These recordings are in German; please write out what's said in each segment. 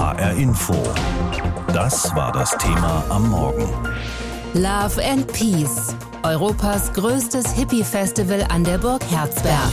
HR Info. Das war das Thema am Morgen. Love and Peace. Europas größtes Hippie-Festival an der Burg Herzberg.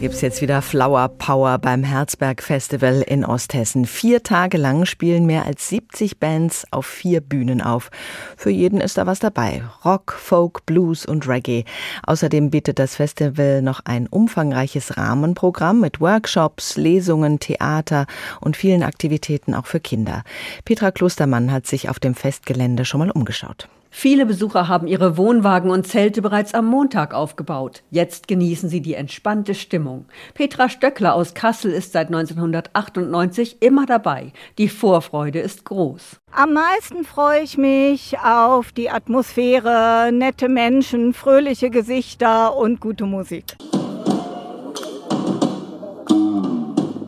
Gibt es jetzt wieder Flower Power beim Herzberg Festival in Osthessen. Vier Tage lang spielen mehr als 70 Bands auf vier Bühnen auf. Für jeden ist da was dabei. Rock, Folk, Blues und Reggae. Außerdem bietet das Festival noch ein umfangreiches Rahmenprogramm mit Workshops, Lesungen, Theater und vielen Aktivitäten auch für Kinder. Petra Klostermann hat sich auf dem Festgelände schon mal umgeschaut. Viele Besucher haben ihre Wohnwagen und Zelte bereits am Montag aufgebaut. Jetzt genießen sie die entspannte Stimmung. Petra Stöckler aus Kassel ist seit 1998 immer dabei. Die Vorfreude ist groß. Am meisten freue ich mich auf die Atmosphäre, nette Menschen, fröhliche Gesichter und gute Musik.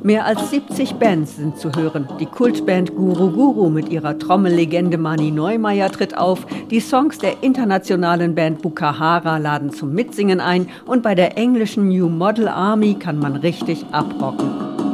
Mehr als 70 Bands sind zu hören. Die Kultband Guru Guru mit ihrer Trommellegende Mani Neumeier tritt auf. Die Songs der internationalen Band Bukahara laden zum Mitsingen ein. Und bei der englischen New Model Army kann man richtig abrocken.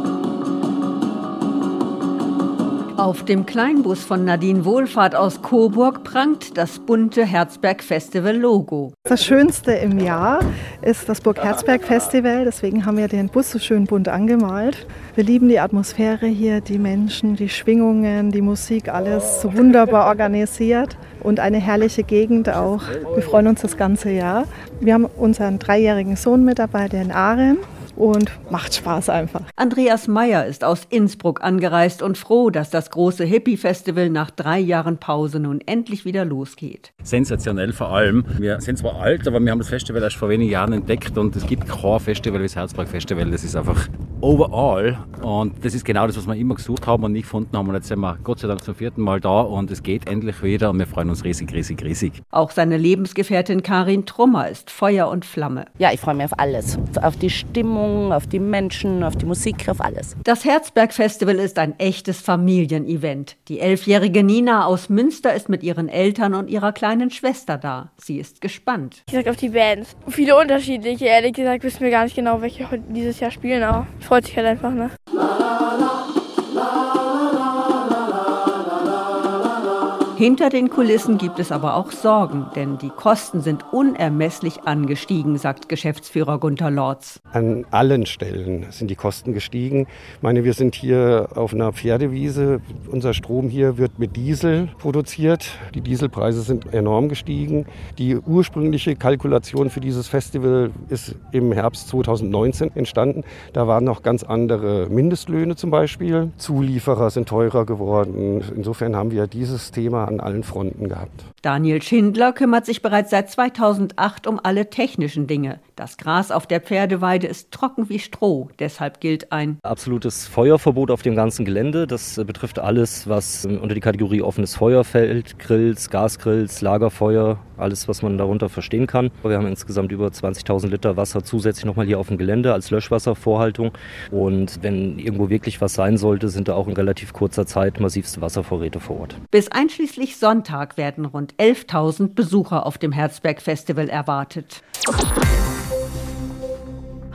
Auf dem Kleinbus von Nadine Wohlfahrt aus Coburg prangt das bunte Herzberg Festival Logo. Das Schönste im Jahr ist das Burg Herzberg Festival, deswegen haben wir den Bus so schön bunt angemalt. Wir lieben die Atmosphäre hier, die Menschen, die Schwingungen, die Musik, alles so wunderbar organisiert und eine herrliche Gegend auch. Wir freuen uns das ganze Jahr. Wir haben unseren dreijährigen Sohn mit dabei, den Arem und macht Spaß einfach. Andreas Meyer ist aus Innsbruck angereist und froh, dass das große Hippie-Festival nach drei Jahren Pause nun endlich wieder losgeht. Sensationell vor allem. Wir sind zwar alt, aber wir haben das Festival erst vor wenigen Jahren entdeckt und es gibt kein Festival wie das Herzberg Festival. Das ist einfach overall und das ist genau das, was wir immer gesucht haben und nicht gefunden haben. Und jetzt sind wir Gott sei Dank zum vierten Mal da und es geht endlich wieder und wir freuen uns riesig, riesig, riesig. Auch seine Lebensgefährtin Karin Trummer ist Feuer und Flamme. Ja, ich freue mich auf alles. Auf die Stimmung Stimmung, auf die Menschen, auf die Musik, auf alles. Das Herzberg Festival ist ein echtes Familienevent. Die elfjährige Nina aus Münster ist mit ihren Eltern und ihrer kleinen Schwester da. Sie ist gespannt. Ich sag auf die Bands. Viele unterschiedliche. Ehrlich gesagt wissen wir gar nicht genau, welche heute dieses Jahr spielen, aber freut sich halt einfach, ne? Hinter den Kulissen gibt es aber auch Sorgen, denn die Kosten sind unermesslich angestiegen, sagt Geschäftsführer Gunther Lorz. An allen Stellen sind die Kosten gestiegen. Ich meine, wir sind hier auf einer Pferdewiese. Unser Strom hier wird mit Diesel produziert. Die Dieselpreise sind enorm gestiegen. Die ursprüngliche Kalkulation für dieses Festival ist im Herbst 2019 entstanden. Da waren noch ganz andere Mindestlöhne zum Beispiel. Zulieferer sind teurer geworden. Insofern haben wir dieses Thema an allen Fronten gehabt. Daniel Schindler kümmert sich bereits seit 2008 um alle technischen Dinge. Das Gras auf der Pferdeweide ist trocken wie Stroh. Deshalb gilt ein absolutes Feuerverbot auf dem ganzen Gelände. Das betrifft alles, was unter die Kategorie offenes Feuer fällt. Grills, Gasgrills, Lagerfeuer, alles, was man darunter verstehen kann. Wir haben insgesamt über 20.000 Liter Wasser zusätzlich nochmal hier auf dem Gelände als Löschwasservorhaltung. Und wenn irgendwo wirklich was sein sollte, sind da auch in relativ kurzer Zeit massivste Wasservorräte vor Ort. Bis einschließlich Sonntag werden rund 11.000 Besucher auf dem Herzberg Festival erwartet.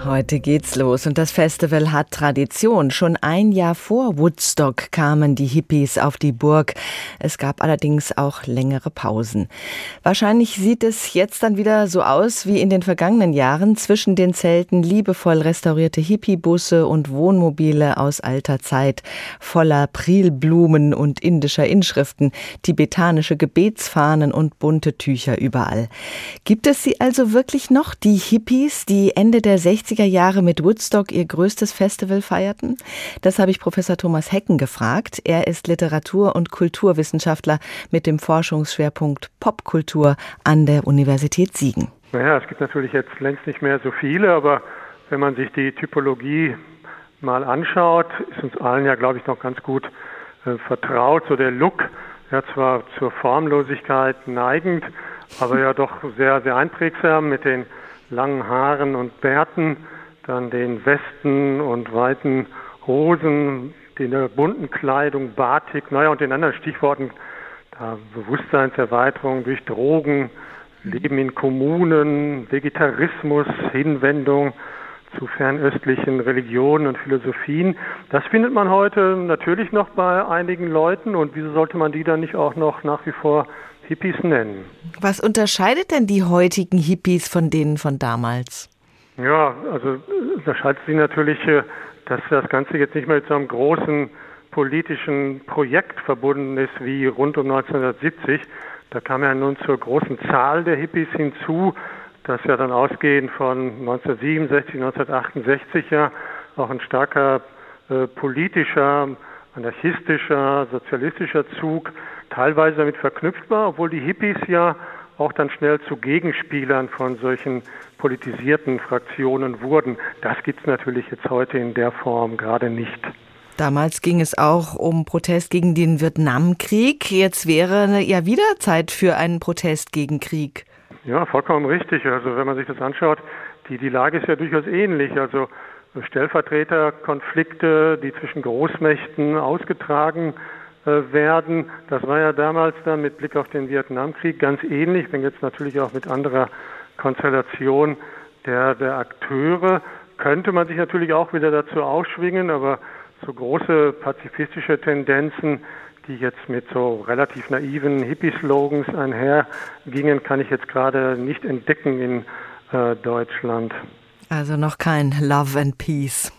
Heute geht's los und das Festival hat Tradition. Schon ein Jahr vor Woodstock kamen die Hippies auf die Burg. Es gab allerdings auch längere Pausen. Wahrscheinlich sieht es jetzt dann wieder so aus wie in den vergangenen Jahren. Zwischen den Zelten liebevoll restaurierte Hippiebusse und Wohnmobile aus alter Zeit, voller Prilblumen und indischer Inschriften, tibetanische Gebetsfahnen und bunte Tücher überall. Gibt es sie also wirklich noch, die Hippies, die Ende der 60er 60er Jahre mit Woodstock ihr größtes Festival feierten? Das habe ich Professor Thomas Hecken gefragt. Er ist Literatur- und Kulturwissenschaftler mit dem Forschungsschwerpunkt Popkultur an der Universität Siegen. Naja, es gibt natürlich jetzt längst nicht mehr so viele, aber wenn man sich die Typologie mal anschaut, ist uns allen ja, glaube ich, noch ganz gut äh, vertraut. So der Look, ja zwar zur Formlosigkeit neigend, aber ja doch sehr, sehr einprägsam mit den langen Haaren und Bärten, dann den Westen und weiten Hosen, der bunten Kleidung, Batik, naja, und den anderen Stichworten, da Bewusstseinserweiterung durch Drogen, Leben in Kommunen, Vegetarismus, Hinwendung zu fernöstlichen Religionen und Philosophien. Das findet man heute natürlich noch bei einigen Leuten und wieso sollte man die dann nicht auch noch nach wie vor Hippies nennen? Was unterscheidet denn die heutigen Hippies von denen von damals? Ja, also unterscheidet sie natürlich, äh, dass das Ganze jetzt nicht mehr so einem großen politischen Projekt verbunden ist wie rund um 1970. Da kam ja nun zur großen Zahl der Hippies hinzu, dass ja dann ausgehend von 1967, 1968 ja auch ein starker äh, politischer, anarchistischer, sozialistischer Zug teilweise damit verknüpft war, obwohl die Hippies ja auch dann schnell zu Gegenspielern von solchen politisierten Fraktionen wurden. Das gibt es natürlich jetzt heute in der Form gerade nicht. Damals ging es auch um Protest gegen den Vietnamkrieg. Jetzt wäre ja wieder Zeit für einen Protest gegen Krieg. Ja, vollkommen richtig. Also wenn man sich das anschaut, die, die Lage ist ja durchaus ähnlich. Also Stellvertreterkonflikte, die zwischen Großmächten ausgetragen äh, werden, das war ja damals dann mit Blick auf den Vietnamkrieg ganz ähnlich, wenn jetzt natürlich auch mit anderer Konstellation der, der Akteure. Könnte man sich natürlich auch wieder dazu ausschwingen, aber so große pazifistische Tendenzen, die jetzt mit so relativ naiven Hippie-Slogans einhergingen, kann ich jetzt gerade nicht entdecken in äh, Deutschland. Also noch kein Love and Peace.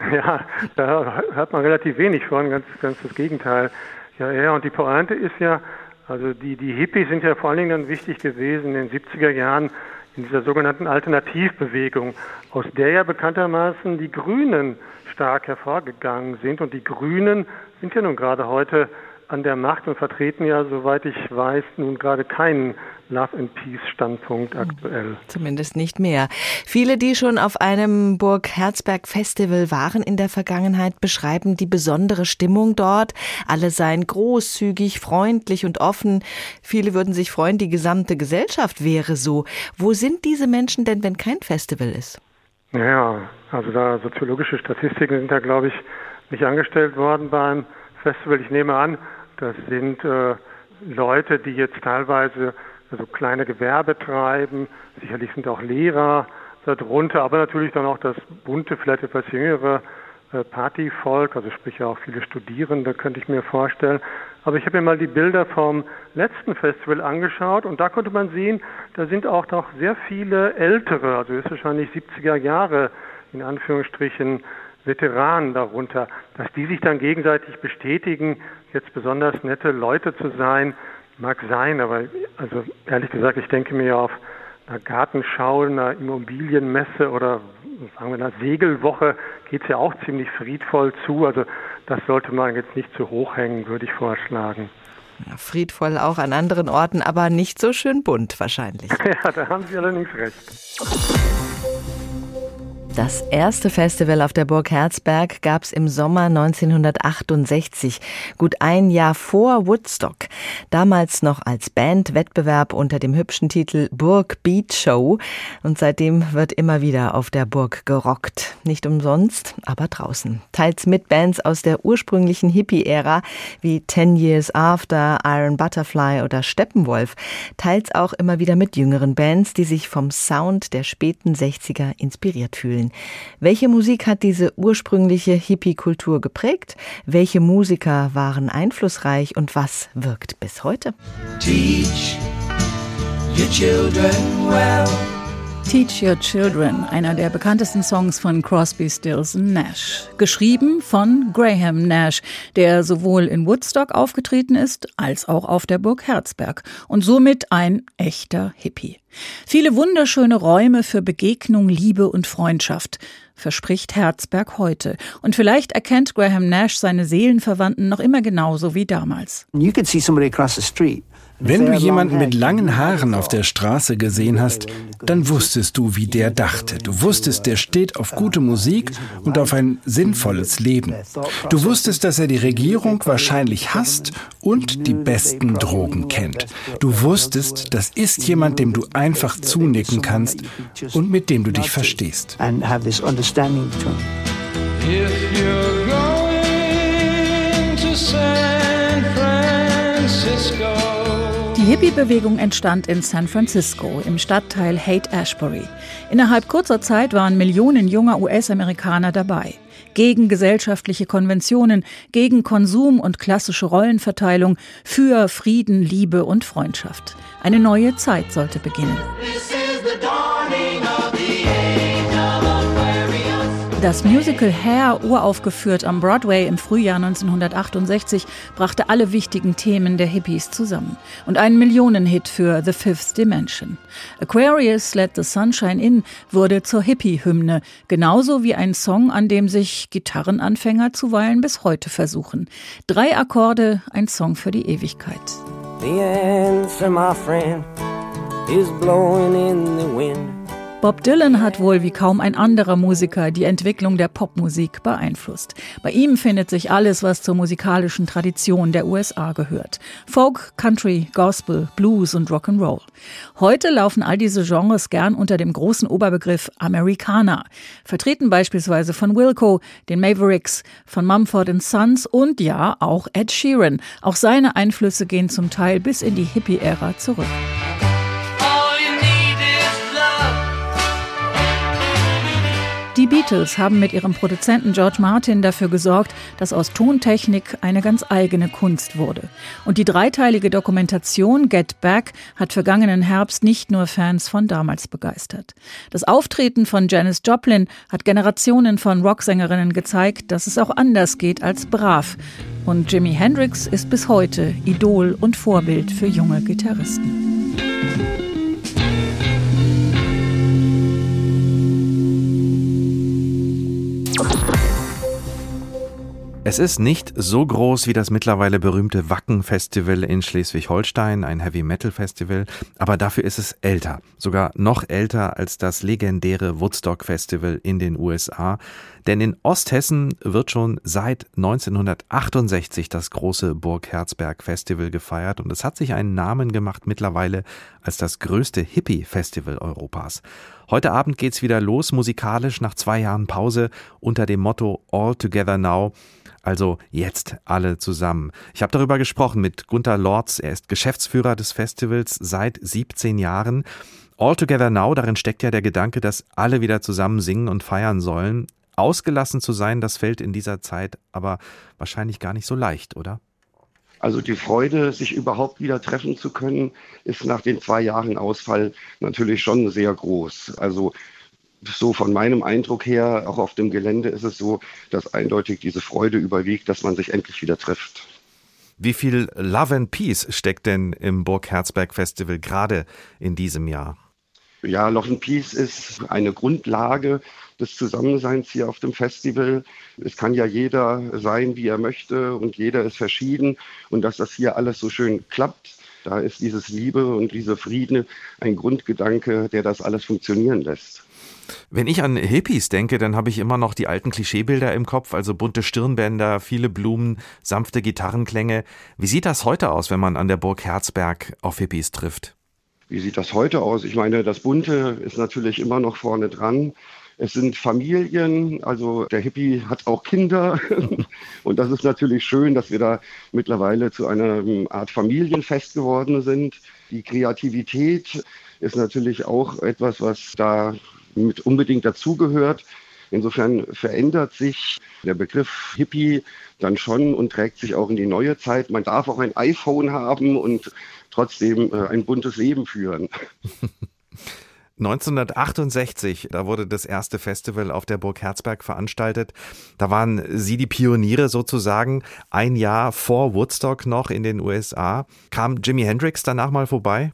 Ja, da hat man relativ wenig von, ganz, ganz das Gegenteil. Ja, ja, und die Pointe ist ja, also die, die Hippies sind ja vor allen Dingen dann wichtig gewesen in den 70er Jahren in dieser sogenannten Alternativbewegung, aus der ja bekanntermaßen die Grünen stark hervorgegangen sind. Und die Grünen sind ja nun gerade heute an der Macht und vertreten ja, soweit ich weiß, nun gerade keinen Love and Peace Standpunkt aktuell. Zumindest nicht mehr. Viele, die schon auf einem Burg Herzberg Festival waren in der Vergangenheit, beschreiben die besondere Stimmung dort. Alle seien großzügig, freundlich und offen. Viele würden sich freuen, die gesamte Gesellschaft wäre so. Wo sind diese Menschen denn, wenn kein Festival ist? Ja, also da soziologische Statistiken sind da, glaube ich, nicht angestellt worden beim Festival. Ich nehme an, das sind äh, Leute, die jetzt teilweise also kleine Gewerbe treiben. Sicherlich sind auch Lehrer darunter, aber natürlich dann auch das bunte, vielleicht etwas jüngere äh, Partyvolk, also sprich auch viele Studierende, könnte ich mir vorstellen. Aber ich habe mir mal die Bilder vom letzten Festival angeschaut und da konnte man sehen, da sind auch noch sehr viele ältere, also höchstwahrscheinlich 70er Jahre in Anführungsstrichen Veteranen darunter, dass die sich dann gegenseitig bestätigen, jetzt besonders nette Leute zu sein, Mag sein, aber also ehrlich gesagt, ich denke mir auf einer Gartenschau, einer Immobilienmesse oder sagen wir einer Segelwoche geht es ja auch ziemlich friedvoll zu. Also das sollte man jetzt nicht zu hoch hängen, würde ich vorschlagen. Ja, friedvoll auch an anderen Orten, aber nicht so schön bunt wahrscheinlich. Ja, da haben Sie allerdings recht. Das erste Festival auf der Burg Herzberg gab es im Sommer 1968, gut ein Jahr vor Woodstock. Damals noch als Bandwettbewerb unter dem hübschen Titel Burg Beat Show. Und seitdem wird immer wieder auf der Burg gerockt. Nicht umsonst, aber draußen. Teils mit Bands aus der ursprünglichen Hippie-Ära wie Ten Years After, Iron Butterfly oder Steppenwolf. Teils auch immer wieder mit jüngeren Bands, die sich vom Sound der späten 60er inspiriert fühlen spielen. Welche Musik hat diese ursprüngliche Hippie-Kultur geprägt? Welche Musiker waren einflussreich und was wirkt bis heute? Teach your children well. Teach Your Children, einer der bekanntesten Songs von Crosby, Stills Nash. Geschrieben von Graham Nash, der sowohl in Woodstock aufgetreten ist, als auch auf der Burg Herzberg und somit ein echter Hippie. Viele wunderschöne Räume für Begegnung, Liebe und Freundschaft verspricht Herzberg heute. Und vielleicht erkennt Graham Nash seine Seelenverwandten noch immer genauso wie damals. You could see somebody across the street wenn du jemanden mit langen Haaren auf der Straße gesehen hast, dann wusstest du, wie der dachte. Du wusstest, der steht auf gute Musik und auf ein sinnvolles Leben. Du wusstest, dass er die Regierung wahrscheinlich hasst und die besten Drogen kennt. Du wusstest, das ist jemand, dem du einfach zunicken kannst und mit dem du dich verstehst. If you're going to San Francisco Die Hippie-Bewegung entstand in San Francisco im Stadtteil Haight-Ashbury. Innerhalb kurzer Zeit waren Millionen junger US-Amerikaner dabei. Gegen gesellschaftliche Konventionen, gegen Konsum und klassische Rollenverteilung, für Frieden, Liebe und Freundschaft. Eine neue Zeit sollte beginnen. Das Musical Hair, uraufgeführt am Broadway im Frühjahr 1968, brachte alle wichtigen Themen der Hippies zusammen. Und einen Millionenhit für The Fifth Dimension. Aquarius Let the Sunshine In wurde zur Hippie-Hymne, genauso wie ein Song, an dem sich Gitarrenanfänger zuweilen bis heute versuchen. Drei Akkorde, ein Song für die Ewigkeit. The answer, my friend, is blowing in the wind. Bob Dylan hat wohl wie kaum ein anderer Musiker die Entwicklung der Popmusik beeinflusst. Bei ihm findet sich alles, was zur musikalischen Tradition der USA gehört. Folk, Country, Gospel, Blues und Rock'n'Roll. Heute laufen all diese Genres gern unter dem großen Oberbegriff Americana. Vertreten beispielsweise von Wilco, den Mavericks, von Mumford Sons und ja, auch Ed Sheeran. Auch seine Einflüsse gehen zum Teil bis in die Hippie-Ära zurück. Die Beatles haben mit ihrem Produzenten George Martin dafür gesorgt, dass aus Tontechnik eine ganz eigene Kunst wurde. Und die dreiteilige Dokumentation Get Back hat vergangenen Herbst nicht nur Fans von damals begeistert. Das Auftreten von Janis Joplin hat Generationen von Rocksängerinnen gezeigt, dass es auch anders geht als brav. Und Jimi Hendrix ist bis heute Idol und Vorbild für junge Gitarristen. Es ist nicht so groß wie das mittlerweile berühmte Wacken-Festival in Schleswig-Holstein, ein Heavy-Metal-Festival, aber dafür ist es älter, sogar noch älter als das legendäre Woodstock-Festival in den USA. Denn in Osthessen wird schon seit 1968 das große Burg Herzberg Festival gefeiert und es hat sich einen Namen gemacht mittlerweile als das größte Hippie-Festival Europas. Heute Abend geht's wieder los, musikalisch nach zwei Jahren Pause unter dem Motto All Together Now. Also jetzt alle zusammen. Ich habe darüber gesprochen mit Gunther Lorz. Er ist Geschäftsführer des Festivals seit 17 Jahren. All Together Now, darin steckt ja der Gedanke, dass alle wieder zusammen singen und feiern sollen. Ausgelassen zu sein, das fällt in dieser Zeit aber wahrscheinlich gar nicht so leicht, oder? Also die Freude, sich überhaupt wieder treffen zu können, ist nach den zwei Jahren Ausfall natürlich schon sehr groß. Also so von meinem Eindruck her, auch auf dem Gelände ist es so, dass eindeutig diese Freude überwiegt, dass man sich endlich wieder trifft. Wie viel Love and Peace steckt denn im Burg Herzberg Festival gerade in diesem Jahr? Ja, Love and Peace ist eine Grundlage des Zusammenseins hier auf dem Festival. Es kann ja jeder sein, wie er möchte und jeder ist verschieden und dass das hier alles so schön klappt, da ist dieses Liebe und dieser Frieden ein Grundgedanke, der das alles funktionieren lässt. Wenn ich an Hippies denke, dann habe ich immer noch die alten Klischeebilder im Kopf, also bunte Stirnbänder, viele Blumen, sanfte Gitarrenklänge. Wie sieht das heute aus, wenn man an der Burg Herzberg auf Hippies trifft? Wie sieht das heute aus? Ich meine, das Bunte ist natürlich immer noch vorne dran. Es sind Familien, also der Hippie hat auch Kinder. Und das ist natürlich schön, dass wir da mittlerweile zu einer Art Familienfest geworden sind. Die Kreativität ist natürlich auch etwas, was da mit unbedingt dazugehört. Insofern verändert sich der Begriff Hippie dann schon und trägt sich auch in die neue Zeit. Man darf auch ein iPhone haben und trotzdem äh, ein buntes Leben führen. 1968, da wurde das erste Festival auf der Burg Herzberg veranstaltet. Da waren Sie die Pioniere sozusagen. Ein Jahr vor Woodstock noch in den USA. Kam Jimi Hendrix danach mal vorbei?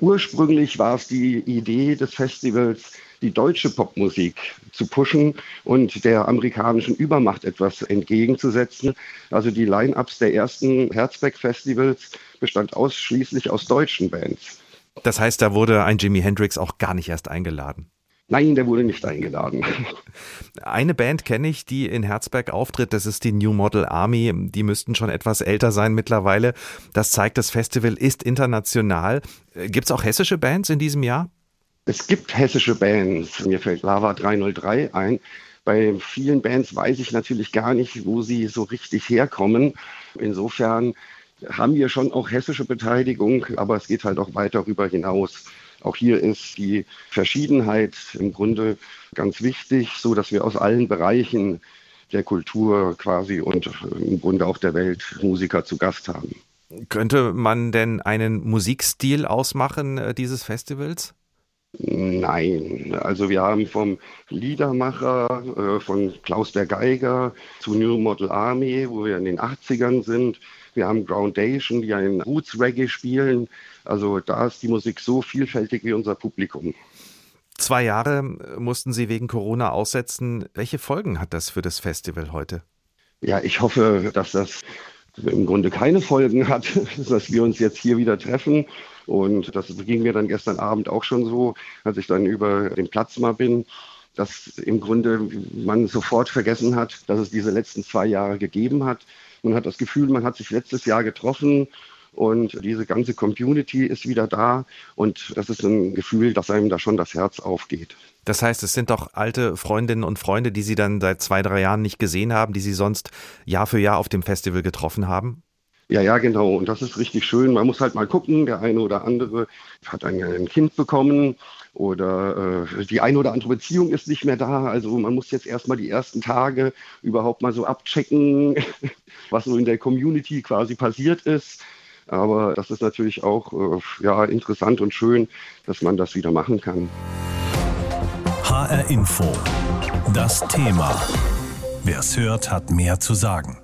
Ursprünglich war es die Idee des Festivals, die deutsche Popmusik zu pushen und der amerikanischen Übermacht etwas entgegenzusetzen. Also die Line-ups der ersten Herzberg-Festivals bestand ausschließlich aus deutschen Bands. Das heißt, da wurde ein Jimi Hendrix auch gar nicht erst eingeladen. Nein, der wurde nicht eingeladen. Eine Band kenne ich, die in Herzberg auftritt, das ist die New Model Army. Die müssten schon etwas älter sein mittlerweile. Das zeigt, das Festival ist international. Gibt es auch hessische Bands in diesem Jahr? Es gibt hessische Bands. Mir fällt Lava 303 ein. Bei vielen Bands weiß ich natürlich gar nicht, wo sie so richtig herkommen. Insofern haben wir schon auch hessische Beteiligung, aber es geht halt auch weit darüber hinaus. Auch hier ist die Verschiedenheit im Grunde ganz wichtig, so dass wir aus allen Bereichen der Kultur quasi und im Grunde auch der Welt Musiker zu Gast haben. Könnte man denn einen Musikstil ausmachen äh, dieses Festivals? Nein, also wir haben vom Liedermacher, äh, von Klaus der Geiger zu New Model Army, wo wir in den 80ern sind. Wir haben Groundation, die einen Roots Reggae spielen. Also da ist die Musik so vielfältig wie unser Publikum. Zwei Jahre mussten Sie wegen Corona aussetzen. Welche Folgen hat das für das Festival heute? Ja, ich hoffe, dass das im Grunde keine Folgen hat, dass wir uns jetzt hier wieder treffen. Und das ging mir dann gestern Abend auch schon so, als ich dann über den Platz mal bin, dass im Grunde man sofort vergessen hat, dass es diese letzten zwei Jahre gegeben hat. Man hat das Gefühl, man hat sich letztes Jahr getroffen und diese ganze Community ist wieder da und das ist ein Gefühl, dass einem da schon das Herz aufgeht. Das heißt, es sind doch alte Freundinnen und Freunde, die Sie dann seit zwei, drei Jahren nicht gesehen haben, die Sie sonst Jahr für Jahr auf dem Festival getroffen haben? Ja, ja, genau. Und das ist richtig schön. Man muss halt mal gucken, der eine oder andere hat ein, Kind bekommen oder äh, die eine oder andere Beziehung ist nicht mehr da. Also man muss jetzt erstmal die ersten Tage überhaupt mal so abchecken, was so in der Community quasi passiert ist. Aber das ist natürlich auch äh, ja, interessant und schön, dass man das wieder machen kann. HR Info. Das Thema. Wer es hört, hat mehr zu sagen.